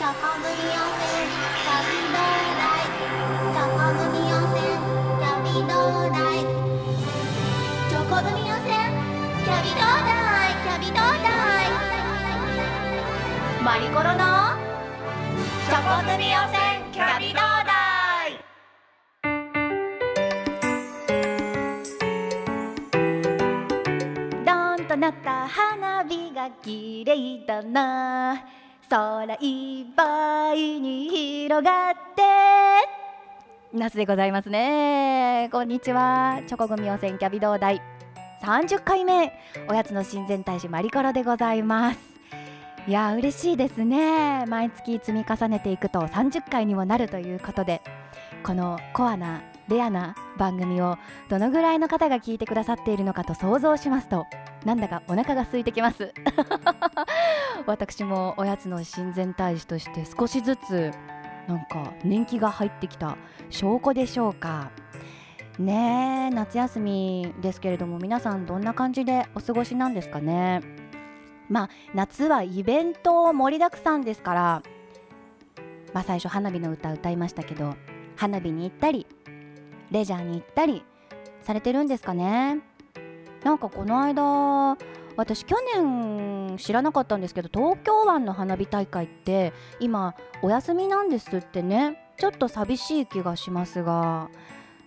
チョコ組温泉旅道大チョコ組温泉旅道大チョコ組温泉キャビ道大キャビ道大マリコロのチョコ組温泉キャビ道大ドーンとなった花火が綺麗だな空いっぱいに広がって。夏でございますね。こんにちは。チョコ組温泉キャビ道大。30回目おやつの親善大使マリコロでございます。いや嬉しいですね。毎月積み重ねていくと30回にもなるということでこのコアなレアな番組をどのぐらいの方が聞いてくださっているのかと想像しますとなんだかお腹が空いてきます。私もおやつの親善大使として少しずつなんか年季が入ってきた。証拠でしょうか。ねえ夏休みですけれども皆さんどんな感じでお過ごしなんですかね。まあ夏はイベント盛りだくさんですから。まあ最初花火の歌歌いましたけど花火に行ったりレジャーに行ったりされてるんですかね。なんかこの間私去年知らなかったんですけど東京湾の花火大会って今お休みなんですってね。ちょっと寂しい気がしますが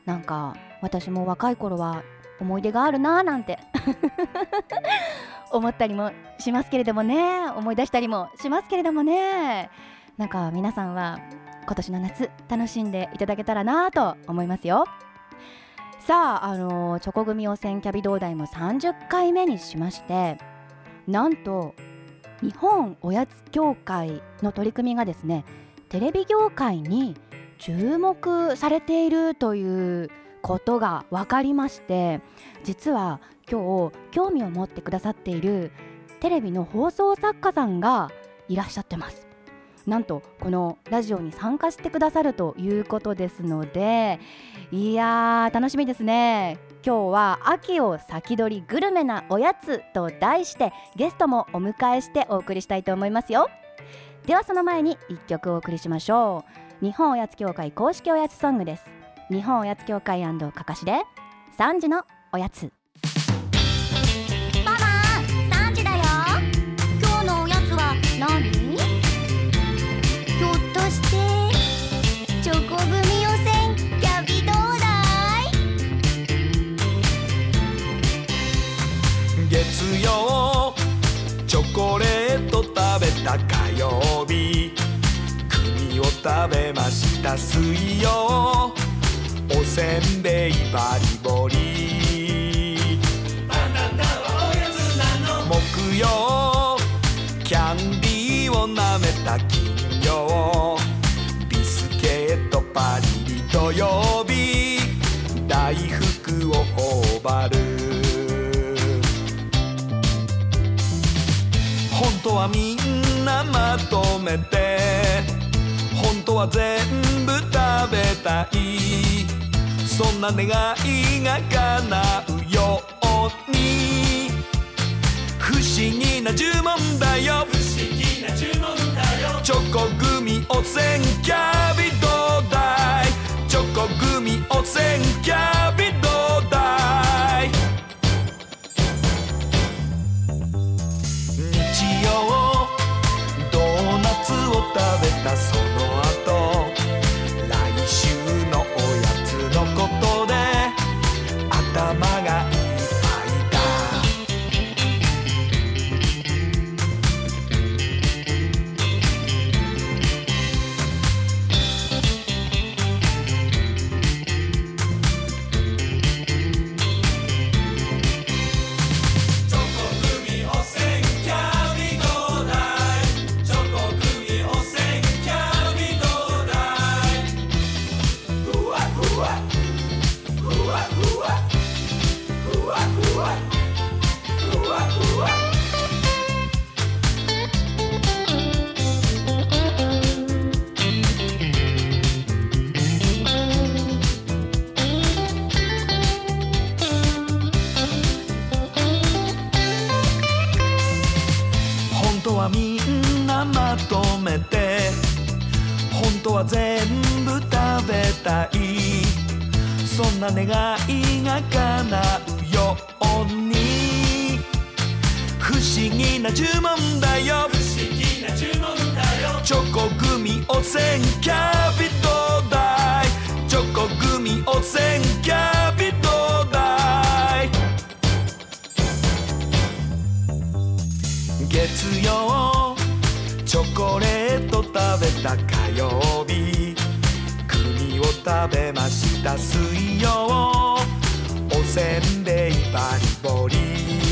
なんか私も若い頃は思い出があるなーなんて 思ったりもしますけれどもね。思い出したりもしますけれどもね。なんか皆さんは今年の夏楽しんでいただけたらなと思いますよ。さああのチョコ組汚染キャビ同大も30回目にしましてなんと日本おやつ協会の取り組みがですねテレビ業界に注目されているということが分かりまして実は今日興味を持ってくださっているテレビの放送作家さんがいらっしゃってます。なんとこのラジオに参加してくださるということですのでいやー楽しみですね。今日は秋を先取りグルメなおやつと題してゲストもお迎えしてお送りしたいと思いますよ。ではその前に1曲お送りしましょう。日本おやつ協会公式おやつソングです。日本おやつ協会かかしで3時のおやつ。食べました水曜。おせんべいバリボリ。木曜。キャンディーを舐めた金曜ビスケットパリリ土曜日大福を頬張る。本当はみんなまとめて。本当は全部食べたいそんな願いが叶うように。不思議な呪文だよ。不思議な呪文だよ。チョコ組汚染キャビどうだいチョコ組汚染キャ曜日国を食べました水曜。おせんべいバリボリ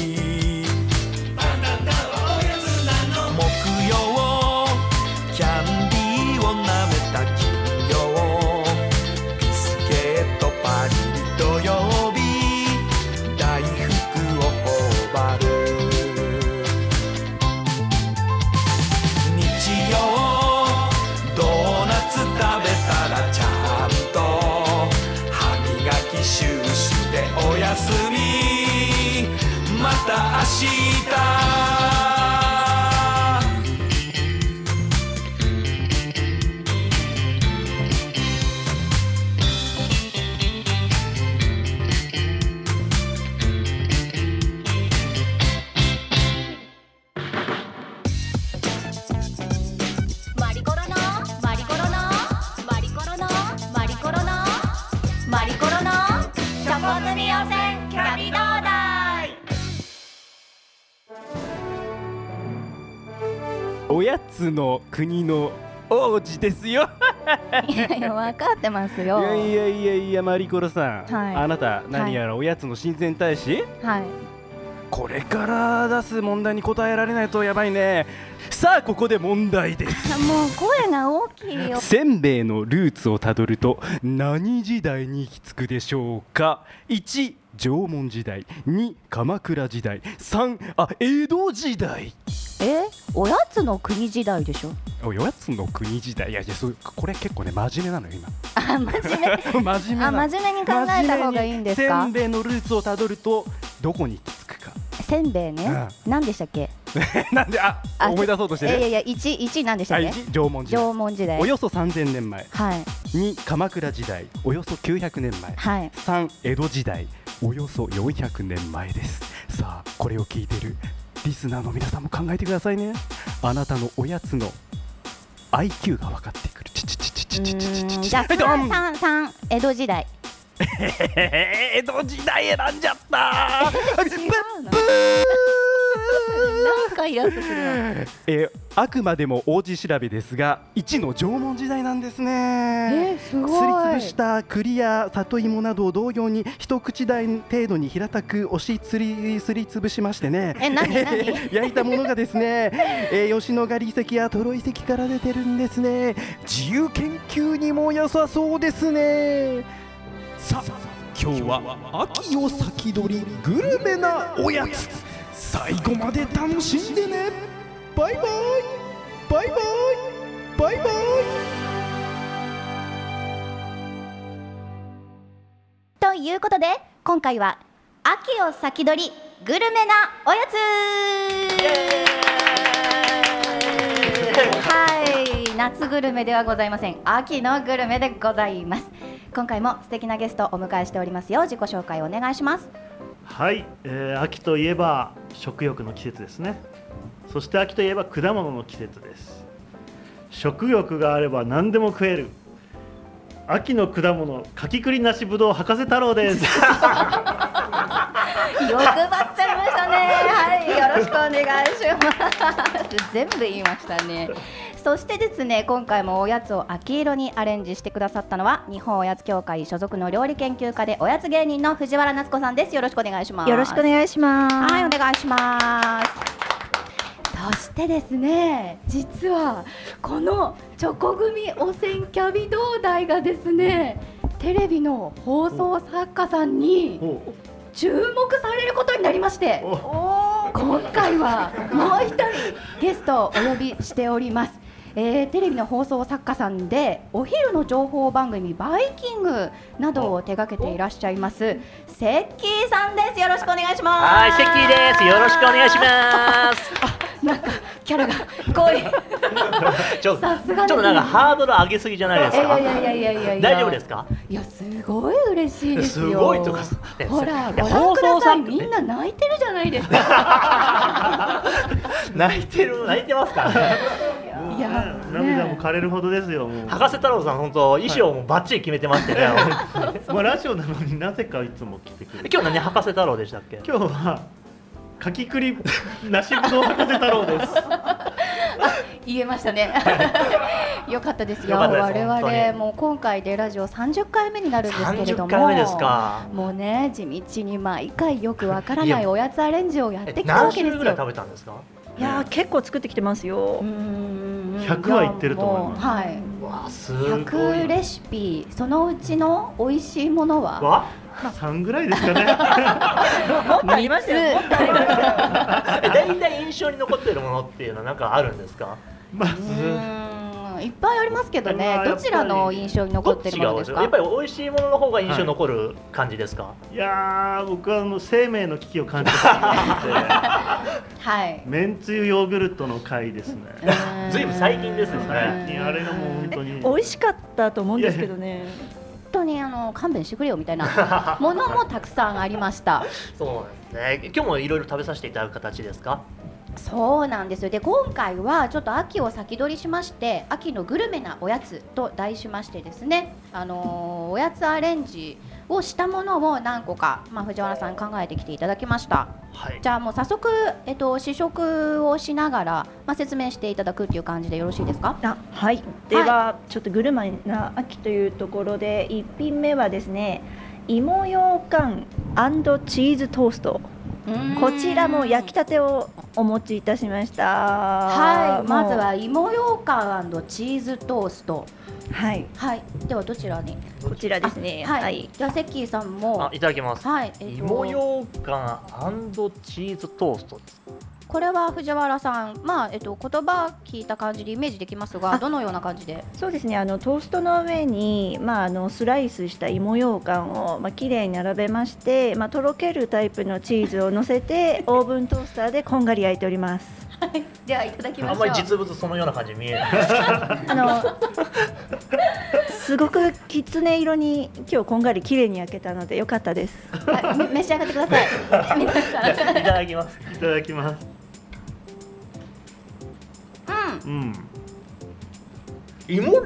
おやつの国の王子ですよ。いやいや分かってますいよやいやいやいやマリコロさん、はい。あなた何やらおやつの親善大使、はい。これから出す問題に答えられないとやばいね。さあここで問題です。もう声が大きいよ。せんべいのルーツをたどると何時代に行き着くでしょうか？1縄文時代。2鎌倉時代。3あ江戸時代えおやつの国時代でしょ？おやつの国時代？いやいやそうこれ結構ね真面目なのよあ真面目？今 真面目あ真面目に考えた方がいいんですか？せんべいのルーツをたどるとどこに行き着くか。せんべいね。何でしたっけ？なんでああ思い出そうとしてるいやいや一一何でしたっはいけ1縄文時代。縄文時代。およそ3000年前。はい。2鎌倉時代。およそ900年前。はい。3江戸時代。およそ400年前です。さあこれを聞いているリスナーの皆さんも考えてくださいね。あなたのおやつの IQ が分かってくる。チチチチチチチチチチじゃあ三三三江戸時代江戸時代選んじゃった違うのなんかイラッとするわ。えーあくまでも王子調べですが1の縄文時代なんですね。えすごい。すりつぶした栗や里芋などを同様に一口大程度に平たく押しつりすりつぶしましてね。え何何？焼いたものがですね、えー吉野ヶ里遺跡やトロ遺跡から出てるんですね。自由研究にも良さそうですね。さあ今日は秋を先取りグルメなおやつ最後まで楽しんでね。バイバイ。バイバイ。バイバイ。ということで今回は秋を先取りグルメなおやつ。はい。夏グルメではございません。秋のグルメでございます。今回も素敵なゲストをお迎えしておりますよ。自己紹介お願いしますはい、えー秋といえば食欲の季節ですね。そして秋といえば果物の季節です。食欲があれば何でも食える。秋の果物柿栗梨ぶどう博士太郎です。欲張っちゃいましたね。はいよろしくお願いします。全部言いましたね。そしてですね今回もおやつを秋色にアレンジしてくださったのは日本おやつ協会所属の料理研究家でおやつ芸人の藤原夏子さんです。よろしくお願いします。よろしくお願いします。はいお願いします。そしてですね実はこのチョコ組汚染キャビ同大がですねテレビの放送作家さんにお注目されることになりましてお。今回はもう一人ゲストをお呼びしております、えーテレビの放送作家さんでお昼の情報番組「バイキング」などを手掛けていらっしゃいますセッキーさんです。よろしくお願いします。はい、セッキーです。よろしくお願いします。なんかキャラが濃い。ちょさすがですね。ちょっとなんかハードル上げすぎじゃないですか？いやいやいやいやいやいや。大丈夫ですか？いやすごい嬉しいですよ。すごいとかねほらいやご覧ください。放送作家ねみんな泣いてるじゃないですか。泣いてる泣いてますからねいやね。涙も枯れるほどですよ博士太郎さん本当衣装もバッチリ決めてましてね、まあラジオなのになぜかいつも来てくれる今日何博士太郎でしたっけ？今日はかきくり梨ぶどう博士太郎です。言えましたね。よかったですよ。我々もう今回でラジオ30回目になるんですけれど30も回目ですか。もうね地道に毎回よくわからないおやつアレンジをやってきたわ何けですよ。種類ぐらい食べたんですか？いやー結構作ってきてますよ。うー。ん。100はいってると思います。はいわあすごい。100レシピそのうちの美味しいものは？わ3ぐらいですかね。もっとありますよ。もっとありますよ。え大体印象に残ってるものっていうのはなんかあるんですか？まずいっぱいありますけどね。まあどちらの印象に残ってるものですか？やっぱり美味しいものの方が印象に残る感じですか、いやー僕はあの生命の危機を感じてはい。めんつゆヨーグルトの回ですね。ずいぶん最近ですね最近あれがもう本当に。美味しかったと思うんですけどね。本当にあの勘弁してくれよみたいな ものもたくさんありました。そうですね。今日もいろいろ食べさせていただく形ですか？そうなんですよで今回はちょっと秋を先取りしまして秋のグルメなおやつと題しましてですねあのーおやつアレンジをしたものを何個か、まあ、藤原さん考えてきていただきましたはいじゃあもう早速、えっと、試食をしながら、まあ、説明していただくっていう感じでよろしいですか？あはい。では、ちょっとグルメな秋というところで一品目はですね。芋ようかんチーズトースト。こちらも焼きたてをお持ちいたしました。はい。まずもは芋ようかんチーズトースト。うはい。はい。ではどちらに？こちらですね。はい、はい。じゃあセッキーさんも。あいただきます、はい、えっと。芋ようかんチーズトーストですこれは藤原さん、まあえっと、言葉聞いた感じでイメージできますが、どのような感じで？そうですね。あのトーストの上に、まあ、あのスライスした芋ようかんを、まあ綺麗に並べまして、まあ、とろけるタイプのチーズを乗せて オーブントースターでこんがり焼いております。では、いただきましょう。あんまり実物そのような感じに見えない あのすごくきつね色に今日こんがり綺麗に焼けたのでよかったです。はい、め召し上がってください。皆さん。いただきます。いただきますうん。芋？ど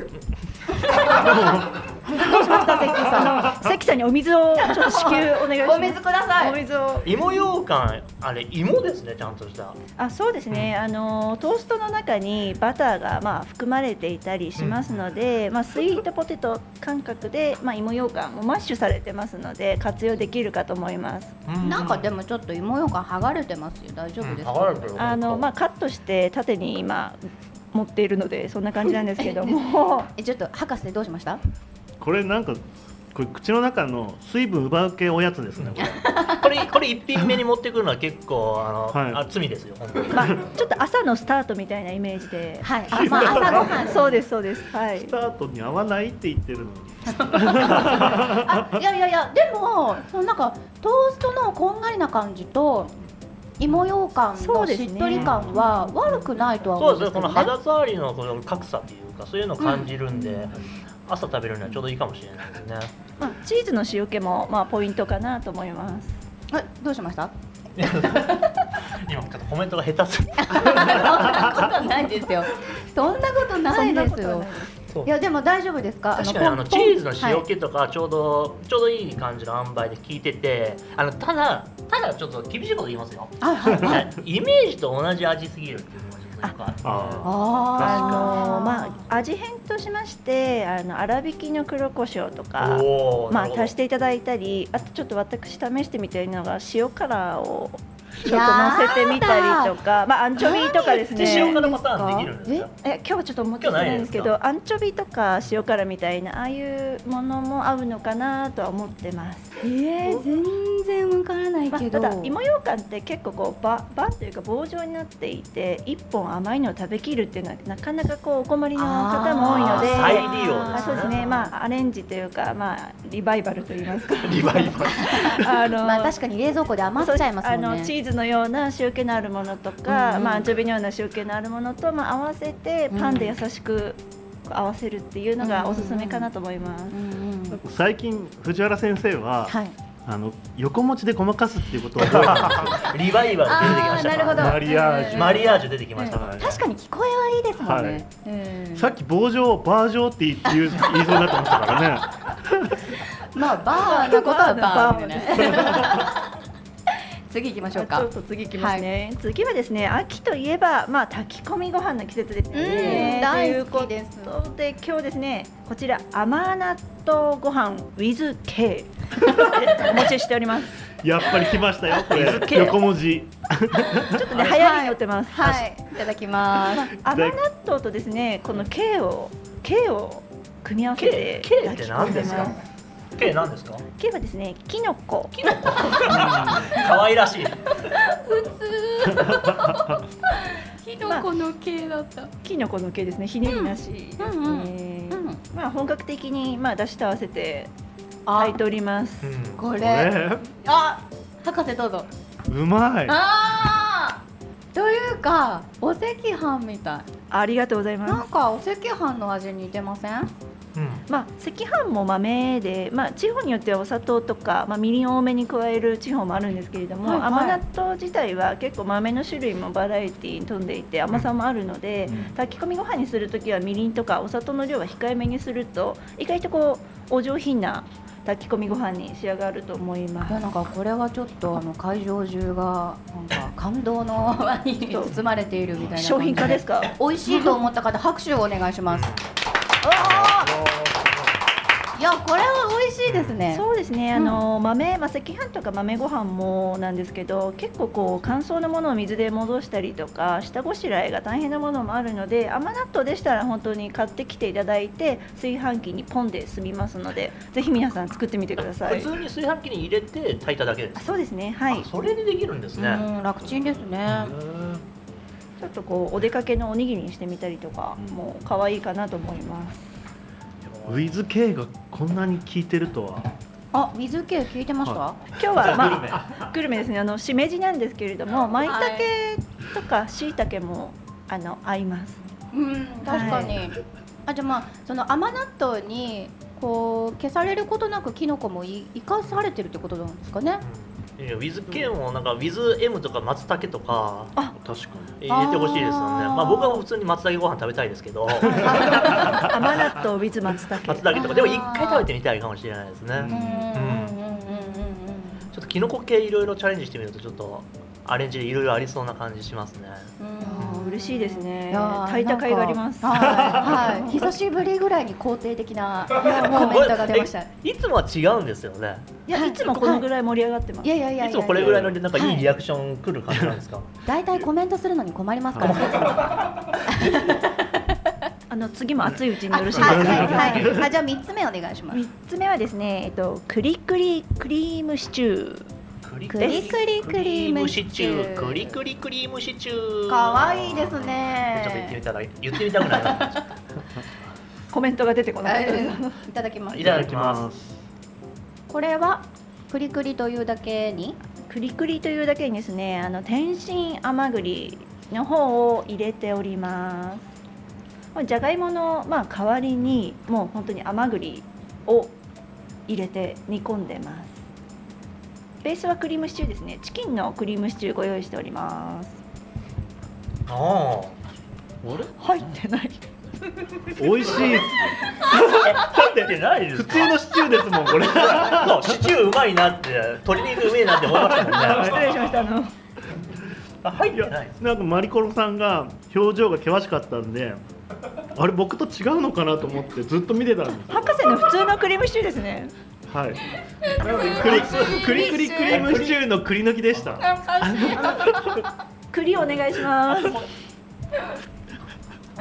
うしました、セッキーさ関さんにお水をちょっと支給お願いしん。ますお水ください。お水を芋ようかんあれ芋ですねちゃんとしたあそうですね、あのトーストの中にバターがまあ含まれていたりしますので、まあ、スイートポテト感覚で、まあ、芋ようかんもマッシュされてますので活用できるかと思います。なんかでもちょっと芋ようかん剥がれてますよ。大丈夫ですか？剥がれてるあのまあ、カットして縦に今持っているのでそんな感じなんですけども え、ちょっと博士どうしました？これなんかこれ口の中の水分奪う系おやつですねこれ これこれ一品目に持ってくるのは結構あの、はいあ罪ですよまあ、ちょっと朝のスタートみたいなイメージで、はい。あまあ、朝ごはん。そうですそうですはいスタートに合わないって言ってるのにあ、いやいやいや、でも、そのなんかトーストのこんがりな感じと。芋ようかんのそうですねしっとり感は悪くないとはそうで思うんですすけどね。ねこの肌触りのこの格差っていうかそういうのを感じるんで、朝食べるにはちょうどいいかもしれないですねまあ、チーズの塩気も、まあ、ポイントかなと思いますえ、どうしました？今ちょっとコメントが下手すぎそんなことないですよ。そんなことないですよ。いやでも大丈夫ですか？確かにあのチーズのはい塩気とかちょうど、ちょうどいい感じの塩梅で効いててあのただただちょっと厳しいこと言いますよ。はいはい。はい。イメージと同じ味すぎるっていうのがちょっとよくあってあああのまあ、味変としましてあの粗挽きの黒胡椒とか、まあ、足していただいたりあとちょっと私試してみているのが塩辛をちょっと乗せてみたりとか、まあ、アンチョビとかですで塩ね辛パターンできるんですか？え今日はちょっと思ってないんですけどアンチョビとか塩辛みたいなああいうものも合うのかなとは思ってます。えー、全然わからないまあ、けど。ただ芋ようかんって結構こうババンというか棒状になっていて一本甘いのを食べきるっていうのはなかなかこうお困りの方も多いので。再利用ですね。あそうですね。まあアレンジというかまあリバイバルと言いますか。リバイバル。あのまあ確かに冷蔵庫で余っちゃいますもんね。ーーズのような塩気のあるものとか、うんうん。まあ、アンチョビのような塩気のあるものと、まあ、合わせてパンで優しく合わせるっていうのがおすすめかなと思います。うんうん。最近藤原先生は、はい。あの横文字でごまかすっていうことを リバイバル出てきました。なるほど。マリアージュ。マリアージュ出てきました、はい確かに聞こえはいいですもんね、はい。うん。さっき棒状バージョーって言って言う言いそうになってましたからね。まあバーのことはバーバーね次行きましょうか。ちょっと次いきますね、次はですね秋といえばまあ炊き込みご飯の季節ですよね。うん大好きです。ということで今日ですねこちら甘納豆ご飯 with K お持ちしております。やっぱり来ましたよこれ。け横文字。ちょっとね流行りに乗ってます、はい。い。ただきます。甘納豆とですねこの K を K を組み合わせて K, K って何ですか？焼き込ん K 何ですか？K はですねキノコ。可愛らしい。キノコの系だった、キノコの K ですね。ひねりなしですね、うん。うん。まあ本格的にまあ出しと合わせてあ。炊いております。うん。これ。これ？あ博士どうぞ。うまい。あー。というかお赤飯みたい。ありがとうございます。なんかお赤飯の味似てません？うん。まあ、赤飯も豆で、まあ、地方によってはお砂糖とか、まあ、みりんを多めに加える地方もあるんですけれども、はいはい。甘納豆自体は結構豆の種類もバラエティーに富んでいて甘さもあるので、炊き込みご飯にするときはみりんとかお砂糖の量は控えめにすると意外とこうお上品な炊き込みご飯に仕上がると思います。いや。なんかこれはちょっとあの会場中がなんか感動の輪に包まれているみたいな商品化ですか？美味しいと思った方拍手をお願いします。いやこれは美味しいですね。そうですね、あの豆、まあ、赤飯とか豆ご飯もなんですけど結構こう乾燥のものを水で戻したりとか下ごしらえが大変なものもあるので甘納豆でしたら本当に買ってきていただいて炊飯器にポンで済みますのでぜひ皆さん作ってみてください。普通に炊飯器に入れて炊いただけですあそうですね。はい。あそれでできるんですね、うん楽ちんですね。ちょっとこうお出かけのおにぎりにしてみたりとかも可愛いかなと思いますウィズ K がこんなに効いてるとは。あ水系聞いてました、は今日はまあグルメ。ですね。あのしめじなんですけれども舞茸とかしいたけもあの合います。うん確かに、あじゃあまあその甘納豆にこう消されることなくキノコもい生かされてるってことなんですかね？ウィズ K もなんかウィズ M とか松茸とか確かに。入れてほしいですよね。まあ僕は普通に松茸ご飯食べたいですけど。甘納豆 with 松茸。松茸とか。でも一回食べてみたいかもしれないですね、うん。うん。うんうんうんちょっとキノコ系いろいろチャレンジしてみるとちょっとアレンジでいろいろありそうな感じしますね。うんうん嬉しいですね。いやー炊いた甲斐があります。はい、はい、久しぶりぐらいに肯定的なコメントが出ました。いつもは違うんですよね。いやい。つもこのぐらい盛り上がってます、やいやいやいやいつもこれぐらいのなんかいいリアアクション来る感じなんですか、だいたいコメントするのに困りますから。あ の次も熱いうちにあよろしいです。か、はいはいはい。あじゃあ三つ目お願いします。三つ目はですね、えっと、クリクリクリームシチュークリクリクリクリームシチュー。クリクリクリームシチュー。可愛いですちょっと言ってみね。たら言ってみたくなりましたコメントが出てこない、いただきます。い。ただきます。これはクリクリというだけに？クリクリというだけにですねあの天津甘栗の方を入れております。まあじゃがいもの、まあ、代わりにもう本当に甘栗を入れて煮込んでますベースはクリームシチューですね。チキンのクリームシチューご用意しております。ああ。れ？入ってない。美味しい。あ食べてないです普通のシチューですもんこれ。そうシチューうまいなって鶏肉うめえなって思いましたもんね。失礼しましたあの。あ入ってない。なんかマリコロさんが表情が険しかったんであれ僕と違うのかなと思ってずっと見てたんです博士の普通のクリームシチューですねはい。クリクリクリクリームシチューの栗抜きでした。栗お願いします。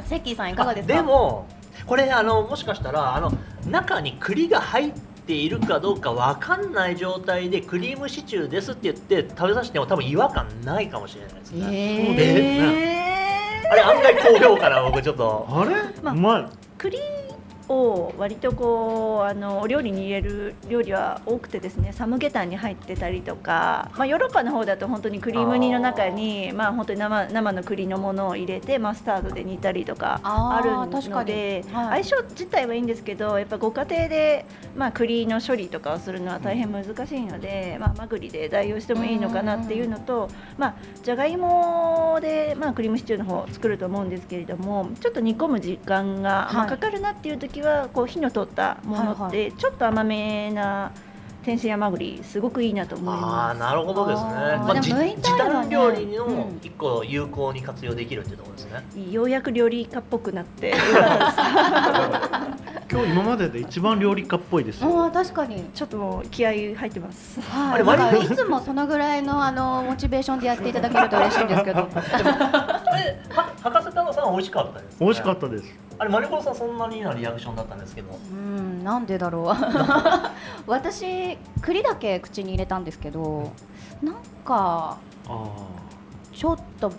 セッキーさんいかがですか？でもこれあのもしかしたらあの中に栗が入っているかどうかわかんない状態でクリームシチューですって言って食べさせても多分違和感ないかもしれないですね、え あれ案外高評価な僕ちょっと。あれ、まあうまい。栗を割とこうあのお料理に入れる料理は多くてですねサムゲタンに入ってたりとか、まあ、ヨーロッパの方だと本当にクリーム煮の中にまあ本当に生生の栗のものを入れてマスタードで煮たりとかああるので、はい。相性自体はいいんですけどやっぱご家庭で、まあ、栗の処理とかをするのは大変難しいので、まあ、甘栗で代用してもいいのかなっていうのと、まあ、じゃがいもで、まあ、クリームシチューの方を作ると思うんですけれどもちょっと煮込む時間が、まあはい。かかるなっていう時はこう火の通ったものはいってちょっと甘めな天津甘栗すごくいいなと思いああます。なるほどですね。あーまあ、じでも向い時たらね短料理のうん一個有効に活用できるっていうところですね。ようやく料理家っぽくなってよかったです。今日今までで一番料理家っぽいですよああ確かにちょっともう気合い入ってます。はい、あれだから割いつもそのぐらいのあのモチベーションでやっていただけると嬉しいんですけど。博士太郎さんは美味しかったです、ね。美味しかったですあれマリコロさんそんなになリアクションだったんですけど。うん、なんでだろう。私栗だけ口に入れたんですけど、なんかあちょっと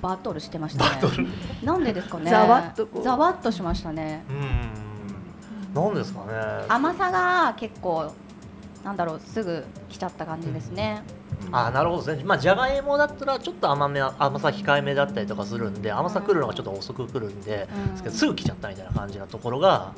バトルしてましたね。なんでですかね。ざわっとこうざわっとしましたね。うん。なんですかね。甘さが結構なんだろうすぐ来ちゃった感じですね。あーなるほどですね。まあじゃがいもだったらちょっと甘め甘さ控えめだったりとかするんで甘さ来るのがちょっと遅く来るんで、うんですぐ来ちゃったみたいな感じなところが。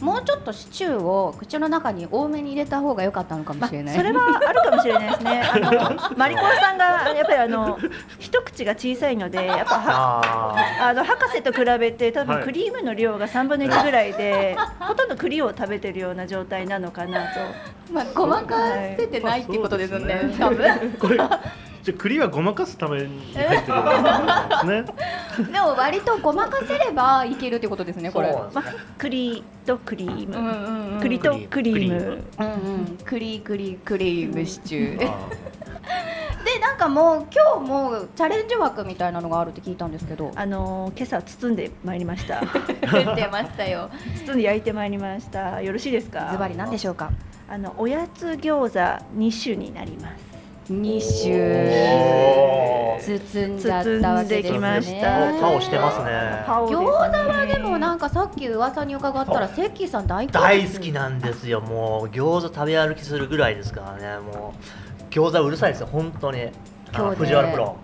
もうちょっとシチューを口の中に多めに入れた方が良かったのかもまあ、しれない。それはあるかもしれないですね。あのマリコロさんがやっぱりあの一口が小さいので、やっぱは ああの博士と比べて多はい分クリームの量が3分の1ぐらいで、ほとんど栗を食べてるような状態なのかなと。まあごまかせてないっていうことですよね。ま多分。これじゃあ栗はごまかすために入ってるんですねでも割とごまかせればいけるってことですねこれ。栗とクリーム、うんうんうん栗とクリーム。うんうん、クリクリクリームシチュー であなんかもう今日もうチャレンジ枠みたいなのがあるって聞いたんですけどあの今朝包んでまいりました。言ってましたよ包んで焼いてまいりました。よろしいですか？ズバリ何でしょうか？あのおやつ餃子2種になります。2種おー包んじゃったわけですね包んできましたパオしてますね。餃子はでもなんかさっき噂に伺ったらセッキーさん大好大好きなんですよ。もう餃子食べ歩きするぐらいですからね。もう餃子うるさいですよ。本当に。今日ね藤原プロ。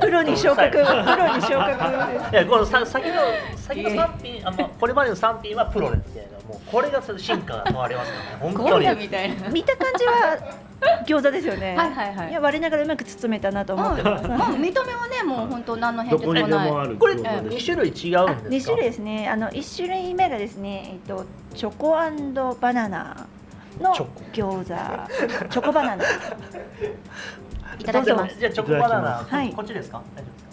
プロに昇格、プロに昇格いやこのさ先の先の三品あまあこれまでの三品はプロですけもこれがその進化が問われますからね本当に。みたいな。見た感じは餃子ですよね。はいはいはい。や割れながらうまく包めたなと思ってます。まあ見た目はねもう本当何の変哲もない。これ二種類違うんですか二種類ですね。あの一種類目がですね、えっとチョコバナナの餃子、チョコバナナ。いただきます。じゃあチョコバナナはい。こっちですか？大丈夫ですか？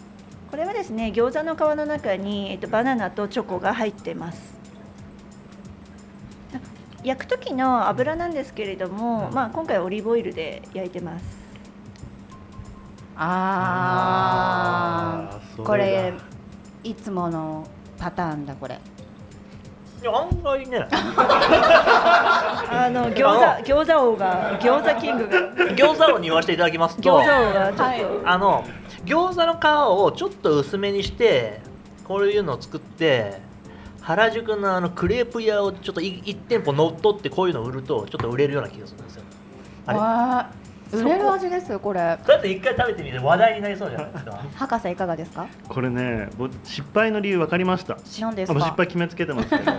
これはですね、餃子の皮の中にえっとバナナとチョコが入ってます。焼く時の油なんですけれども、まあ今回オリーブオイルで焼いてます。ああこれいつものパターンだこれ。いや案外ね。あの餃子餃子王が餃子キングが。餃子をに言わせていただきますと餃子王がちょっと、はい。あの餃子の皮をちょっと薄めにしてこういうのを作って原宿のあのクレープ屋をちょっとい一店舗乗っ取ってこういうのを売るとちょっと売れるような気がするんですよ。あれ？売れる味ですよこれ。だって一回食べてみて話題になりそうじゃないですか。博士いかがですか？これね僕失敗の理由分かりました。何ですあもう失か敗決めつけてますけど。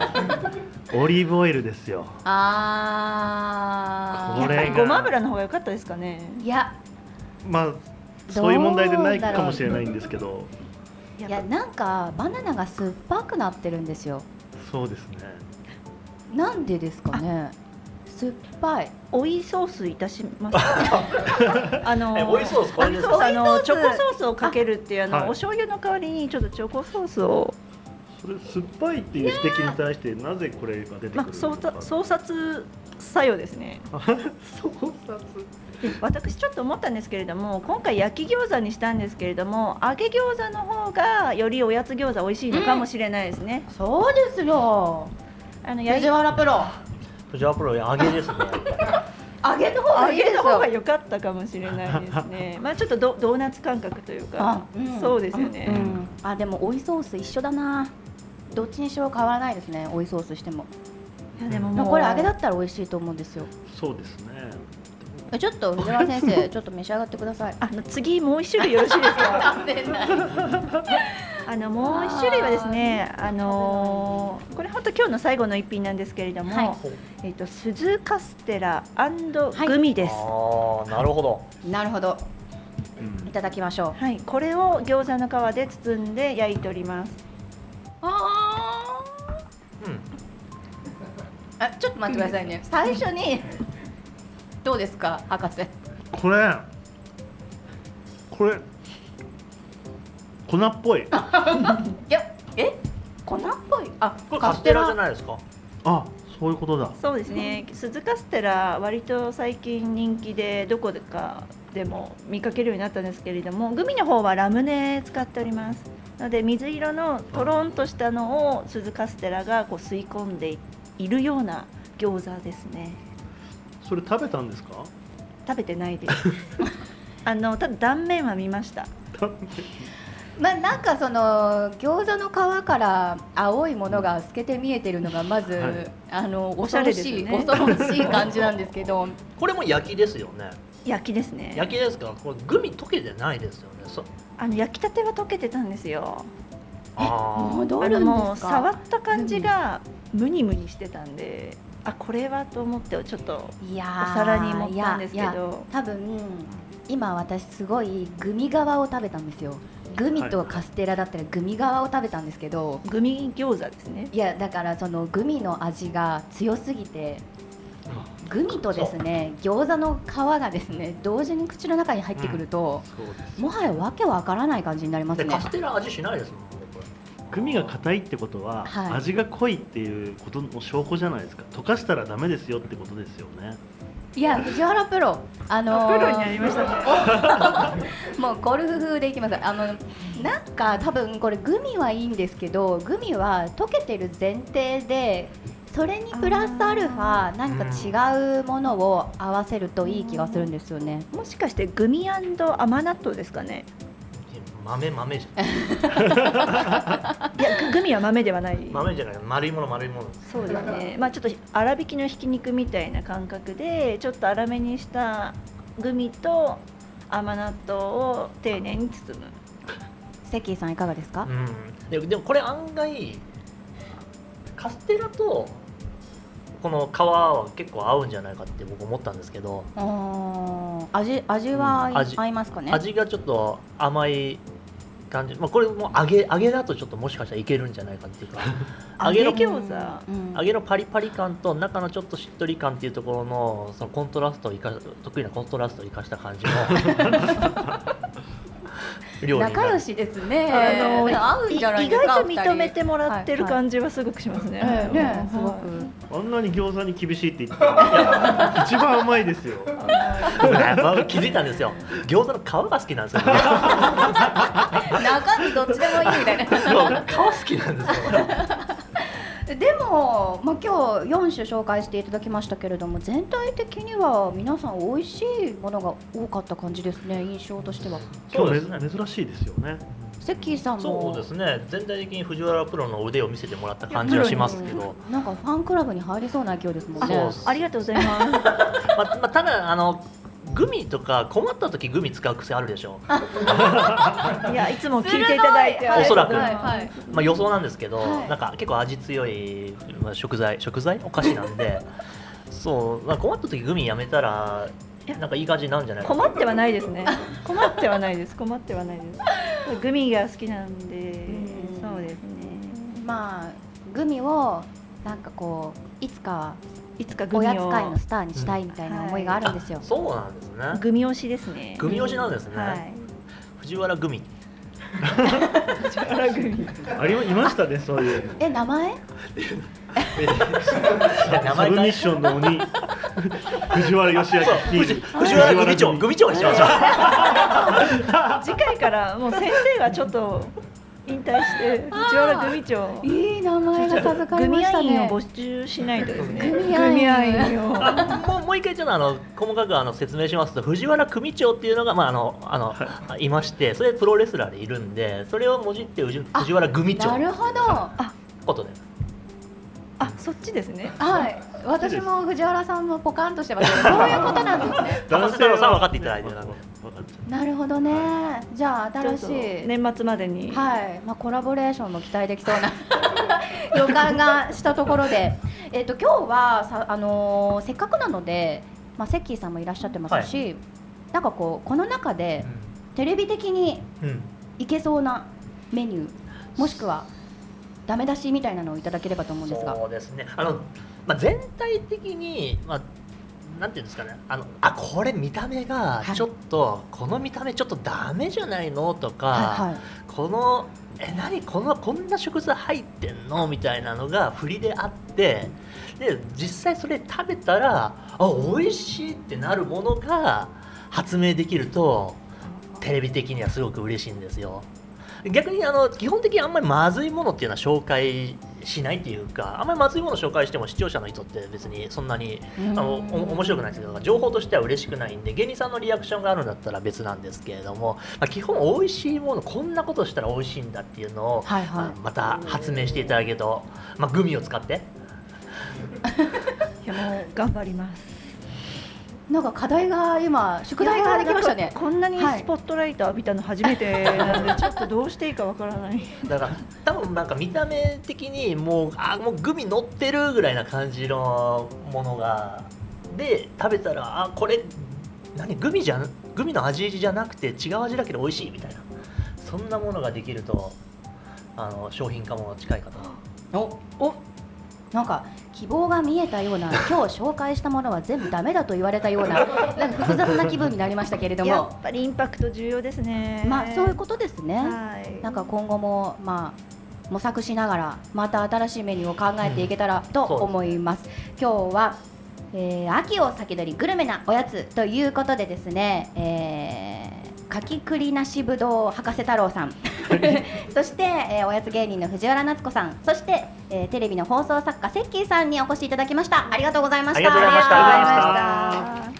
オリーブオイルですよ。あー。これやっぱりごま油の方が良かったですかね。いやまあそういう問題でないかもしれないんですけどいやなんかバナナが酸っぱくなってるんですよ。そうですね。なんでですかね。酸っぱい。追いソースいたします。あのえ追いソースこれですあそうあのチョコソースをかけるっていうあの、はい。お醤油の代わりにちょっとチョコソースを、それ酸っぱいっていう指摘に対してなぜこれが出てくるまあのか、操作操作作用ですね。操作で 私ちょっと思ったんですけれども今回焼き餃子にしたんですけれども揚げ餃子の方がよりおやつ餃子美味しいのかもしれないですね。そうですよ。あの藤原プロ。藤原プロ揚げですね。揚げの方が揚いいですよ。げの方が良かったかもしれないですね。まあちょっとドドーナツ感覚というか、うん。そうですよね。うん。あでも追いソース一緒だな。どっちにしろ変わらないですね。追いソースしても。いやでもでもうもこれ揚げだったら美味しいと思うんですよ。そうですね。えちょっと藤原先生 ちょっと召し上がってください。あの次もう一種類よろしいですか？あのもう一種類はですねあのーこれ本当今日の最後の一品なんですけれども、はい。えっ、と鈴カステラグミです、ああなるほど。なるほど。うん。いただきましょう。はい、これを餃子の皮で包んで焼いております。あうん。あちょっと待ってくださいね。最初にどうですか博士？これこれ粉っぽい。いやえ？粉っぽい？あこれカステラじゃないですか？あそういうことだ。そうですね。鈴カステラ割と最近人気でどこでかでも見かけるようになったんですけれどもグミの方はラムネ使っております。なので水色のトロンとしたのを鈴カステラがこう吸い込んでいるような餃子ですねそれ食べたんですか？食べてないです。あのただ断面は見ました。まあなんかその餃子の皮から青いものが透けて見えてるのがまず、はい。あのおしゃ恐ろしい、ね恐ろしい感じなんですけど。これも焼きですよね。焼きですね。焼きですか？これグミ溶けてないですよね。そあの焼きたては溶けてたんですよ。あ戻るんのもうですか触った感じがムニムニしてたんで、あこれはと思ってちょっといやーお皿に盛ったんですけど。多分今私すごいグミ側を食べたんですよ。グミとカステラだったらグミ側を食べたんですけど、グミ餃子ですね。いやだからそのグミの味が強すぎて。グミとですね餃子の皮がですね同時に口の中に入ってくると、そうです。もはやわけわからない感じになりますね。でカステラ味しないですもんグミが硬いってことは、はい。味が濃いっていうことの証拠じゃないですか。溶かしたらダメですよってことですよね。いや藤原プロ。あのープロになりましたね。もうゴルフ風でいきます。あのなんか多分これグミはいいんですけどグミは溶けてる前提でそれにプラスアルファ何か違うものを合わせるといい気がするんですよね。もしかしてグミ甘納豆ですかね豆豆じゃ いやググミは豆ではない。豆じゃない丸いもの丸いもの。そうですね。まあちょっと粗挽きのひき肉みたいな感覚でちょっと粗めにしたグミと甘納豆を丁寧に包む。セッキーさんいかがですか？う？ん。ででもこれ案外カステラとこの皮は結構合うんじゃないかって僕思ったんですけど。味味は合いますかね？味がちょっと甘い感じ、まあ、これも揚げ揚げだとちょっともしかしたらいけるんじゃないかっていうか。揚げの餃子。うん。揚げのパリパリ感と中のちょっとしっとり感っていうところのそのコントラストを生か得意なコントラストを生かした感じの。料理になる仲良しですね。あの合うんじゃない意ですか？外と認めてもらってるじ。感じはすごくしますね。ええねすごく。あんなに餃子に厳しいって言って一番甘いですよ僕気づいたんですよ餃子の皮が好きなんですよ、ね、中身どっちでもいいみたいな。皮好きなんですよでも、まあ、今日4種紹介していただきましたけれども全体的には皆さん美味しいものが多かった感じですね印象としては。今日そうですねめ珍しいですよね。セッキーさんもそうですね全体的に藤原プロの腕を見せてもらった感じはしますけど、なんかファンクラブに入りそうな勢いですもんね。ありがとうございます。まあまあ、ただあのグミとか困った時グミ使う癖あるでしょ。いやいつも聞いていただいて。おそらく。はいはいまあ予想なんですけど、はい。なんか結構味強い、まあ、食材食材？お菓子なんで。そう、まあ、困った時グミやめたらなんかいい感じになるんじゃないかな。困ってはないですね。困ってはないです。困ってはないです。グミが好きなんでうん、そうですね。まあグミをなんかこういつかいつかグおミをやつ界のスターにしたいみたいな思いがあるんですよ。あ、そうなんですね。グミ推しですね。グミ推しなんですね。はい。藤原グミ。力グミ。ありまいましたねそういう。え名前？名サブミッションの鬼。藤原義明藤藤原グミ長グミ長にしましょう。次回からもう先生がちょっと引退して藤原グミ長。いい名前が授かりましたアインをね募集しないとですね。グミアイングミアインを。あもうもう一回ちょっとあの細かくあの説明しますと藤原組長っていうのが、まあ、あのあのい。ましてそれプロレスラーでいるんでそれをもじって藤藤原組長。なるほど。こうちですね。はい。私も藤原さんもポカンとしてます。けどそういうことなんですね。博士太郎さん分かっていただいてなるほどねじゃあ新しい年末までにはい、まあ、コラボレーションも期待できそうな予感がしたところで、えっと今日はさ、あのーせっかくなので、まあ、セッキーさんもいらっしゃってますし、なんかこうこの中でテレビ的にいけそうなメニューもしくはダメ出しみたいなのをいただければと思うんですが。そうですね。あの、まあ、全体的に、まあ、なんていうんですかね。あのあこれ見た目がはい。ちょっと、この見た目ちょっとダメじゃないの？とか、はいはい。このえ何？このこんな食材入ってんの？みたいなのが振りであってで実際それ食べたらあ美味しいってなるものが発明できるとテレビ的にはすごく嬉しいんですよ逆にあの基本的にあんまりまずいものっていうのは紹介しないっていうかあんまりまずいものを紹介しても視聴者の人って別にそんなにあのお面白くないですけど情報としては嬉しくないんで芸人さんのリアクションがあるんだったら別なんですけれども、まあ、基本美味しいものこんなことしたら美味しいんだっていうのを、はいはい。まあまた発明していただけると、まあ、グミを使って。いやもう頑張りますなんか課題が今宿題ができましたね。こんなにスポットライト浴びたの初めてなんでちょっとどうしていいかわからない。だから多分なんか見た目的にもうあもうグミ乗ってるぐらいな感じのものがで食べたらあこれ何グミじゃん？グミの味じゃなくて違う味だけど美味しいみたいな。そんなものができるとあの商品化も近いかと。おおなんか希望が見えたような 今日紹介したものは全部ダメだと言われたようななんか複雑な気分になりましたけれどやもっぱりインパクト重要ですね。まあそういうことですね、はい。なんか今後もまあ模索しながらまた新しいメニューを考えていけたらと思います、今日は、えー秋を先取りグルメなおやつということでですね、えー、かきくりなしぶどう博士太郎さん。そして、えーおやつ芸人の藤原夏子さん。そして、えーテレビの放送作家セッキーさんにお越しいただきました。ありがとうございました。ありがとうございました。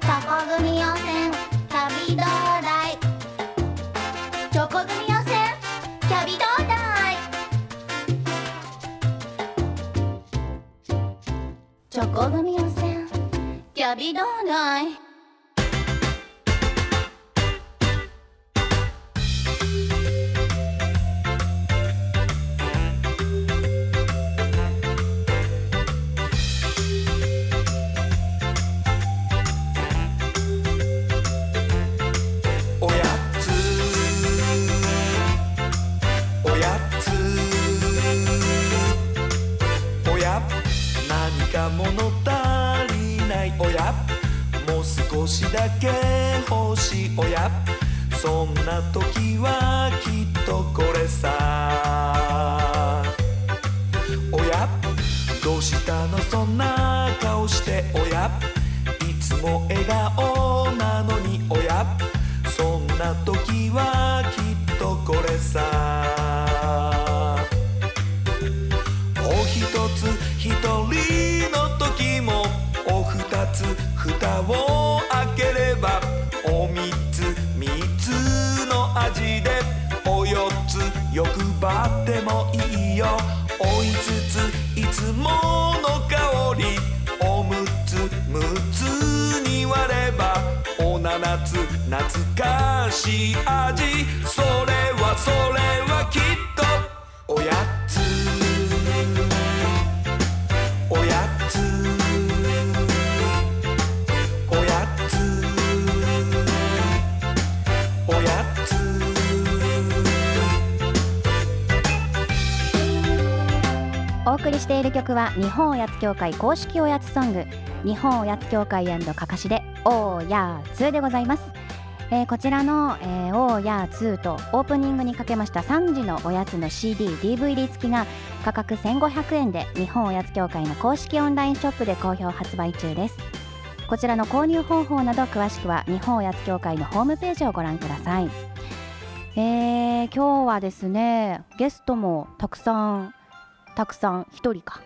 チョコ組温泉旅どうだいチョコ組温泉キャビどうだいチョコ組温泉キはきっとこれさる曲は日本おやつ協会公式おやつソング日本おやつ協会かかしでおやつでございます、えーこちらの、えー、おやつとオープニングにかけました3時のおやつの CD、DVD 付きが価格1500円で日本おやつ協会の公式オンラインショップで好評発売中です。こちらの購入方法など詳しくは日本おやつ協会のホームページをご覧ください。えー、今日はですねゲストもたくさんたくさん一人か。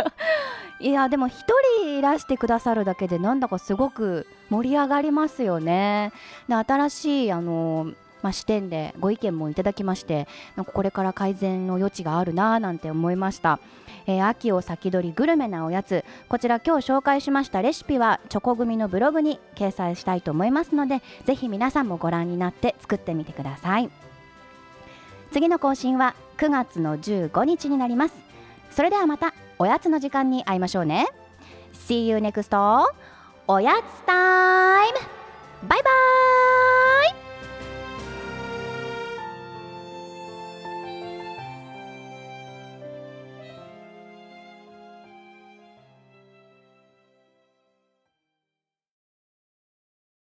いやでも一人いらしてくださるだけでなんだかすごく盛り上がりますよね。で新しいあの、まあ、視点でご意見もいただきましてなんかこれから改善の余地があるなぁなんて思いました、えー秋を先取りグルメなおやつ。こちら今日紹介しましたレシピはチョコ組のブログに掲載したいと思いますのでぜひ皆さんもご覧になって作ってみてください。次の更新は9月の15日になります。それではまたおやつの時間に会いましょうね。See you next おやつタイム。バイバーイ。